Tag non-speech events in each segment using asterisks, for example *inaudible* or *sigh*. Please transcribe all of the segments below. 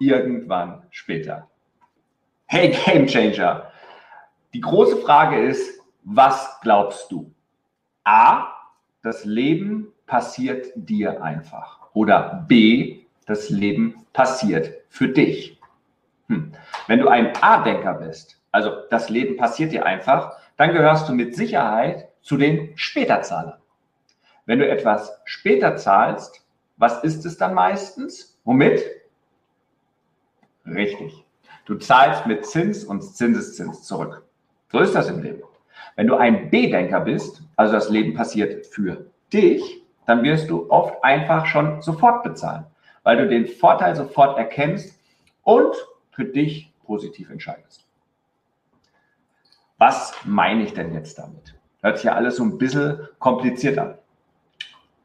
irgendwann später. Hey Game Changer, die große Frage ist, was glaubst du? A, das Leben passiert dir einfach. Oder B, das Leben passiert für dich. Hm. Wenn du ein A-Denker bist, also das Leben passiert dir einfach, dann gehörst du mit Sicherheit zu den Späterzahlern. Wenn du etwas später zahlst, was ist es dann meistens? Womit? Richtig. Du zahlst mit Zins und Zinseszins zurück. So ist das im Leben. Wenn du ein B-Denker bist, also das Leben passiert für dich, dann wirst du oft einfach schon sofort bezahlen, weil du den Vorteil sofort erkennst und für dich positiv entscheidest. Was meine ich denn jetzt damit? Hört sich ja alles so ein bisschen kompliziert an.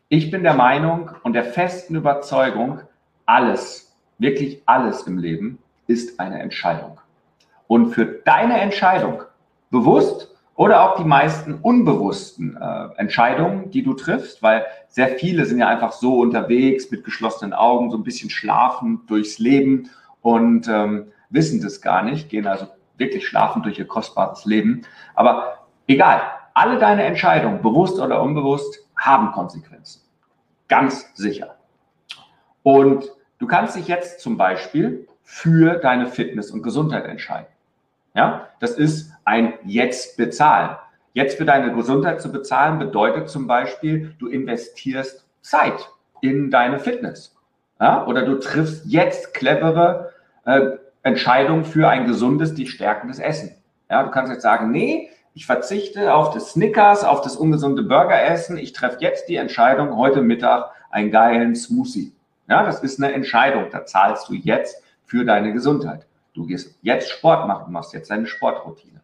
Ich bin der Meinung und der festen Überzeugung, alles, wirklich alles im Leben ist eine Entscheidung. Und für deine Entscheidung, bewusst oder auch die meisten unbewussten äh, Entscheidungen, die du triffst, weil sehr viele sind ja einfach so unterwegs mit geschlossenen Augen, so ein bisschen schlafend durchs Leben und ähm, wissen das gar nicht, gehen also wirklich schlafend durch ihr kostbares Leben. Aber egal, alle deine Entscheidungen, bewusst oder unbewusst, haben Konsequenzen. Ganz sicher. Und Du kannst dich jetzt zum Beispiel für deine Fitness und Gesundheit entscheiden. Ja, das ist ein Jetzt bezahlen. Jetzt für deine Gesundheit zu bezahlen bedeutet zum Beispiel, du investierst Zeit in deine Fitness. Ja, oder du triffst jetzt clevere äh, Entscheidungen für ein gesundes, dich stärkendes Essen. Ja, du kannst jetzt sagen, nee, ich verzichte auf das Snickers, auf das ungesunde Burgeressen. Ich treffe jetzt die Entscheidung, heute Mittag einen geilen Smoothie ja, das ist eine Entscheidung. Da zahlst du jetzt für deine Gesundheit. Du gehst jetzt Sport machen, machst jetzt deine Sportroutine.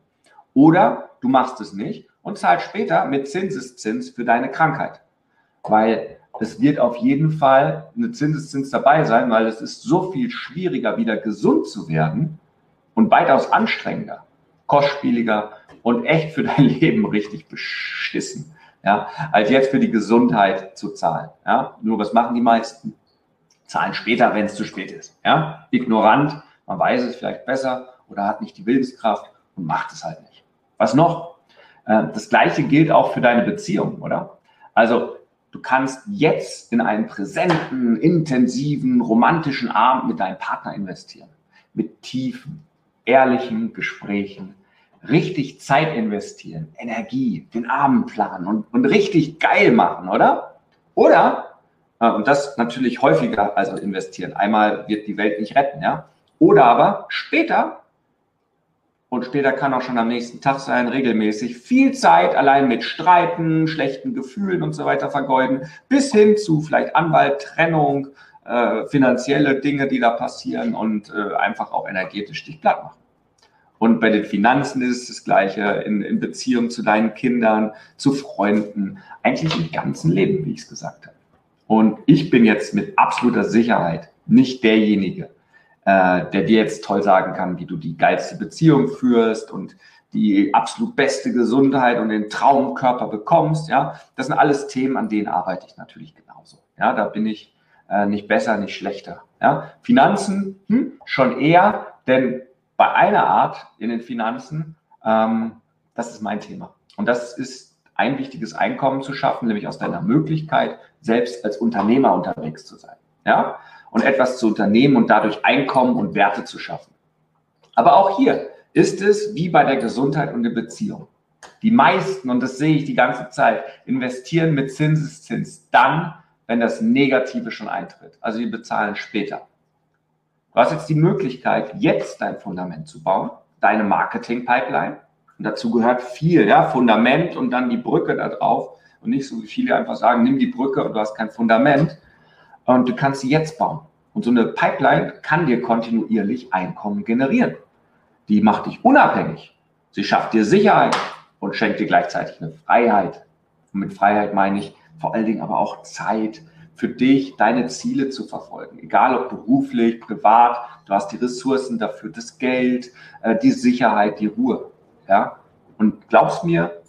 Oder du machst es nicht und zahlst später mit Zinseszins für deine Krankheit. Weil es wird auf jeden Fall eine Zinseszins dabei sein, weil es ist so viel schwieriger, wieder gesund zu werden und weitaus anstrengender, kostspieliger und echt für dein *laughs* Leben richtig beschissen, ja, als jetzt für die Gesundheit zu zahlen. Ja. Nur was machen die meisten? Zahlen später, wenn es zu spät ist. Ja? Ignorant, man weiß es vielleicht besser oder hat nicht die Willenskraft und macht es halt nicht. Was noch? Äh, das gleiche gilt auch für deine Beziehung, oder? Also du kannst jetzt in einen präsenten, intensiven, romantischen Abend mit deinem Partner investieren. Mit tiefen, ehrlichen Gesprächen, richtig Zeit investieren, Energie, den Abend planen und, und richtig geil machen, oder? Oder und das natürlich häufiger also investieren. Einmal wird die Welt nicht retten, ja. Oder aber später, und später kann auch schon am nächsten Tag sein, regelmäßig viel Zeit allein mit Streiten, schlechten Gefühlen und so weiter vergeuden, bis hin zu vielleicht Anwalt, Trennung, äh, finanzielle Dinge, die da passieren und äh, einfach auch energetisch dich platt machen. Und bei den Finanzen ist es das Gleiche, in, in Beziehung zu deinen Kindern, zu Freunden, eigentlich im ganzen Leben, wie ich es gesagt habe. Und ich bin jetzt mit absoluter Sicherheit nicht derjenige, äh, der dir jetzt toll sagen kann, wie du die geilste Beziehung führst und die absolut beste Gesundheit und den Traumkörper bekommst. Ja, das sind alles Themen, an denen arbeite ich natürlich genauso. Ja, da bin ich äh, nicht besser, nicht schlechter. Ja, Finanzen hm, schon eher, denn bei einer Art in den Finanzen, ähm, das ist mein Thema. Und das ist ein wichtiges Einkommen zu schaffen, nämlich aus deiner Möglichkeit, selbst als Unternehmer unterwegs zu sein. Ja? Und etwas zu unternehmen und dadurch Einkommen und Werte zu schaffen. Aber auch hier ist es wie bei der Gesundheit und der Beziehung. Die meisten, und das sehe ich die ganze Zeit, investieren mit Zinseszins dann, wenn das Negative schon eintritt. Also die bezahlen später. Du hast jetzt die Möglichkeit, jetzt dein Fundament zu bauen, deine Marketing-Pipeline, und dazu gehört viel, ja, Fundament und dann die Brücke da drauf. Und nicht so wie viele einfach sagen, nimm die Brücke und du hast kein Fundament. Und du kannst sie jetzt bauen. Und so eine Pipeline kann dir kontinuierlich Einkommen generieren. Die macht dich unabhängig. Sie schafft dir Sicherheit und schenkt dir gleichzeitig eine Freiheit. Und mit Freiheit meine ich vor allen Dingen aber auch Zeit für dich, deine Ziele zu verfolgen. Egal ob beruflich, privat, du hast die Ressourcen dafür, das Geld, äh, die Sicherheit, die Ruhe. Ja? Und glaubst mir,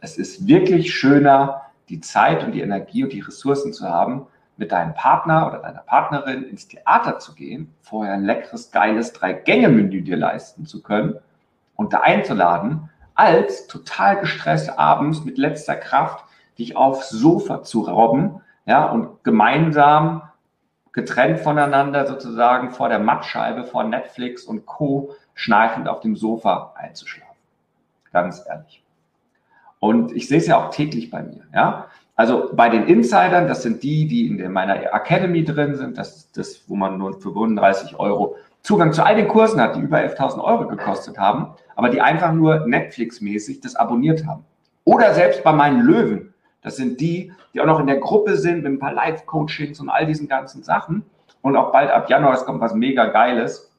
es ist wirklich schöner, die Zeit und die Energie und die Ressourcen zu haben, mit deinem Partner oder deiner Partnerin ins Theater zu gehen, vorher ein leckeres, geiles Drei-Gänge-Menü dir leisten zu können und da einzuladen, als total gestresst abends mit letzter Kraft dich aufs Sofa zu robben, ja, und gemeinsam getrennt voneinander sozusagen vor der Mattscheibe, vor Netflix und Co. schnarchend auf dem Sofa einzuschlafen. Ganz ehrlich. Und ich sehe es ja auch täglich bei mir, ja. Also bei den Insidern, das sind die, die in meiner Academy drin sind, das ist das, wo man nur für 35 Euro Zugang zu all den Kursen hat, die über 11.000 Euro gekostet haben, aber die einfach nur Netflix-mäßig das abonniert haben. Oder selbst bei meinen Löwen, das sind die, die auch noch in der Gruppe sind mit ein paar Live-Coachings und all diesen ganzen Sachen. Und auch bald ab Januar, es kommt was mega Geiles,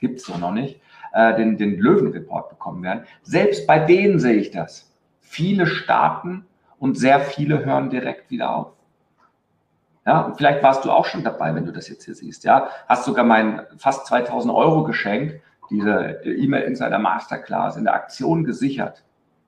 gibt es noch nicht, äh, den, den Löwen-Report bekommen werden. Selbst bei denen sehe ich das. Viele starten und sehr viele hören direkt wieder auf. Ja, und vielleicht warst du auch schon dabei, wenn du das jetzt hier siehst. Ja, hast sogar mein fast 2000 Euro Geschenk, diese E-Mail Insider Masterclass in der Aktion gesichert.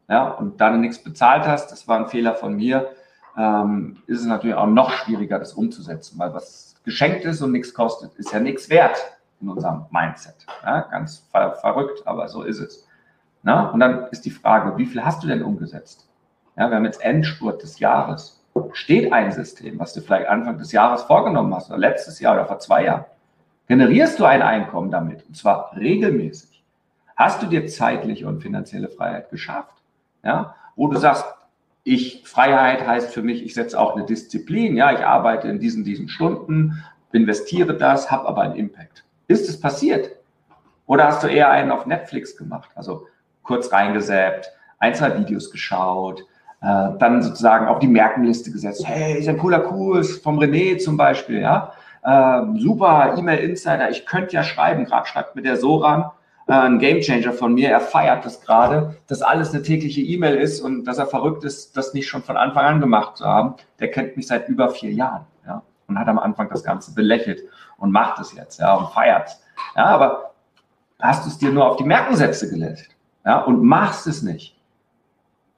Ja, und dann nichts bezahlt hast, das war ein Fehler von mir, ähm, ist es natürlich auch noch schwieriger, das umzusetzen, weil was geschenkt ist und nichts kostet, ist ja nichts wert in unserem Mindset. Ja, ganz ver verrückt, aber so ist es. Na? Und dann ist die Frage, wie viel hast du denn umgesetzt? Ja, wir haben jetzt Endspurt des Jahres. Steht ein System, was du vielleicht Anfang des Jahres vorgenommen hast oder letztes Jahr oder vor zwei Jahren? Generierst du ein Einkommen damit und zwar regelmäßig? Hast du dir zeitliche und finanzielle Freiheit geschafft? Ja, wo du sagst, ich, Freiheit heißt für mich, ich setze auch eine Disziplin, ja, ich arbeite in diesen, diesen Stunden, investiere das, habe aber einen Impact. Ist es passiert? Oder hast du eher einen auf Netflix gemacht? Also kurz reingesäbt, ein, zwei Videos geschaut, äh, dann sozusagen auf die Merkenliste gesetzt. Hey, ist ein cooler Kurs vom René zum Beispiel, ja. Äh, super, E-Mail Insider, ich könnte ja schreiben, gerade schreibt mir der Soran, äh, ein Gamechanger von mir, er feiert das gerade, dass alles eine tägliche E-Mail ist und dass er verrückt ist, das nicht schon von Anfang an gemacht zu haben. Der kennt mich seit über vier Jahren, ja, und hat am Anfang das Ganze belächelt und macht es jetzt, ja, und feiert Ja, aber hast du es dir nur auf die Merkensätze gelegt, ja, und machst es nicht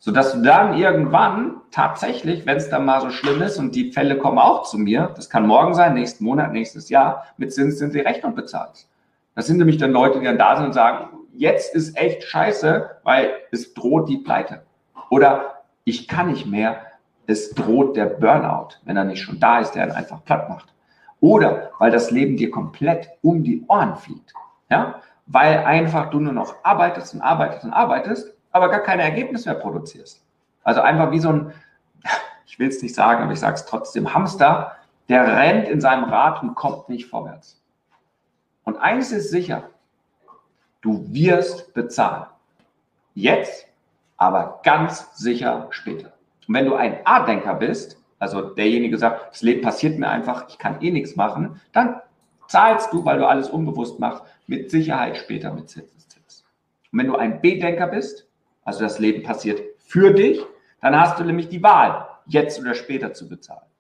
sodass du dann irgendwann tatsächlich, wenn es dann mal so schlimm ist und die Fälle kommen auch zu mir, das kann morgen sein, nächsten Monat, nächstes Jahr, mit Zins sind die Rechnung bezahlt. Das sind nämlich dann Leute, die dann da sind und sagen, jetzt ist echt scheiße, weil es droht die Pleite. Oder ich kann nicht mehr, es droht der Burnout, wenn er nicht schon da ist, der ihn einfach platt macht. Oder weil das Leben dir komplett um die Ohren fliegt. Ja? Weil einfach du nur noch arbeitest und arbeitest und arbeitest aber gar keine Ergebnisse mehr produzierst. Also einfach wie so ein, *laughs* ich will es nicht sagen, aber ich sage es trotzdem, Hamster, der rennt in seinem Rad und kommt nicht vorwärts. Und eines ist sicher, du wirst bezahlen. Jetzt, aber ganz sicher später. Und wenn du ein A-Denker bist, also derjenige sagt, das Leben passiert mir einfach, ich kann eh nichts machen, dann zahlst du, weil du alles unbewusst machst, mit Sicherheit später mit Zinseszins. Und wenn du ein B-Denker bist, also das Leben passiert für dich, dann hast du nämlich die Wahl, jetzt oder später zu bezahlen.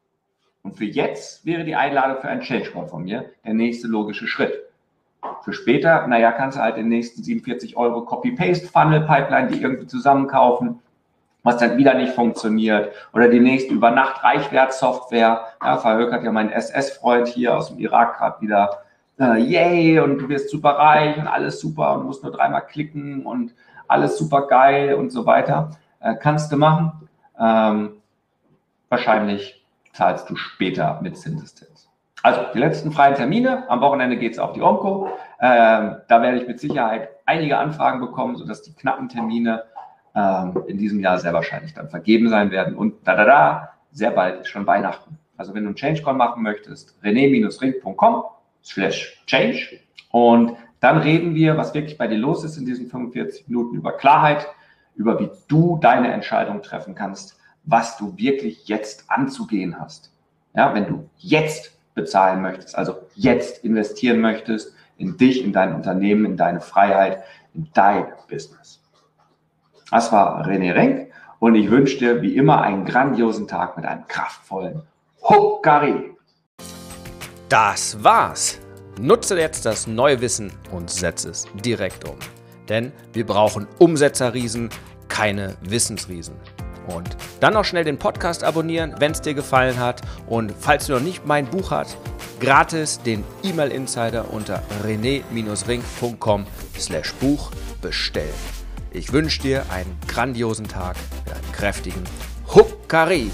Und für jetzt wäre die Einladung für einen Change Call von mir der nächste logische Schritt. Für später, naja, kannst du halt den nächsten 47 Euro Copy-Paste-Funnel-Pipeline, die irgendwie zusammenkaufen, was dann wieder nicht funktioniert. Oder die nächste über Nacht Reichwert-Software. Ja, verhökert ja mein SS-Freund hier aus dem Irak gerade wieder. Äh, yay, und du wirst super reich und alles super und musst nur dreimal klicken und alles super geil und so weiter. Äh, kannst du machen. Ähm, wahrscheinlich zahlst du später mit Zinseszins. Also die letzten freien Termine. Am Wochenende geht es auf die Onco. Ähm, da werde ich mit Sicherheit einige Anfragen bekommen, sodass die knappen Termine ähm, in diesem Jahr sehr wahrscheinlich dann vergeben sein werden. Und da, da, da, sehr bald ist schon Weihnachten. Also wenn du einen ChangeCon machen möchtest, rené-ring.com slash change und dann reden wir, was wirklich bei dir los ist in diesen 45 Minuten, über Klarheit, über wie du deine Entscheidung treffen kannst, was du wirklich jetzt anzugehen hast. Ja, wenn du jetzt bezahlen möchtest, also jetzt investieren möchtest in dich, in dein Unternehmen, in deine Freiheit, in dein Business. Das war René Renk und ich wünsche dir wie immer einen grandiosen Tag mit einem kraftvollen Huckari. Das war's. Nutze jetzt das neue Wissen und setze es direkt um. Denn wir brauchen Umsetzerriesen, keine Wissensriesen. Und dann noch schnell den Podcast abonnieren, wenn es dir gefallen hat. Und falls du noch nicht mein Buch hast, gratis den E-Mail Insider unter rené-ring.com slash Buch bestellen. Ich wünsche dir einen grandiosen Tag mit einem kräftigen Huckari.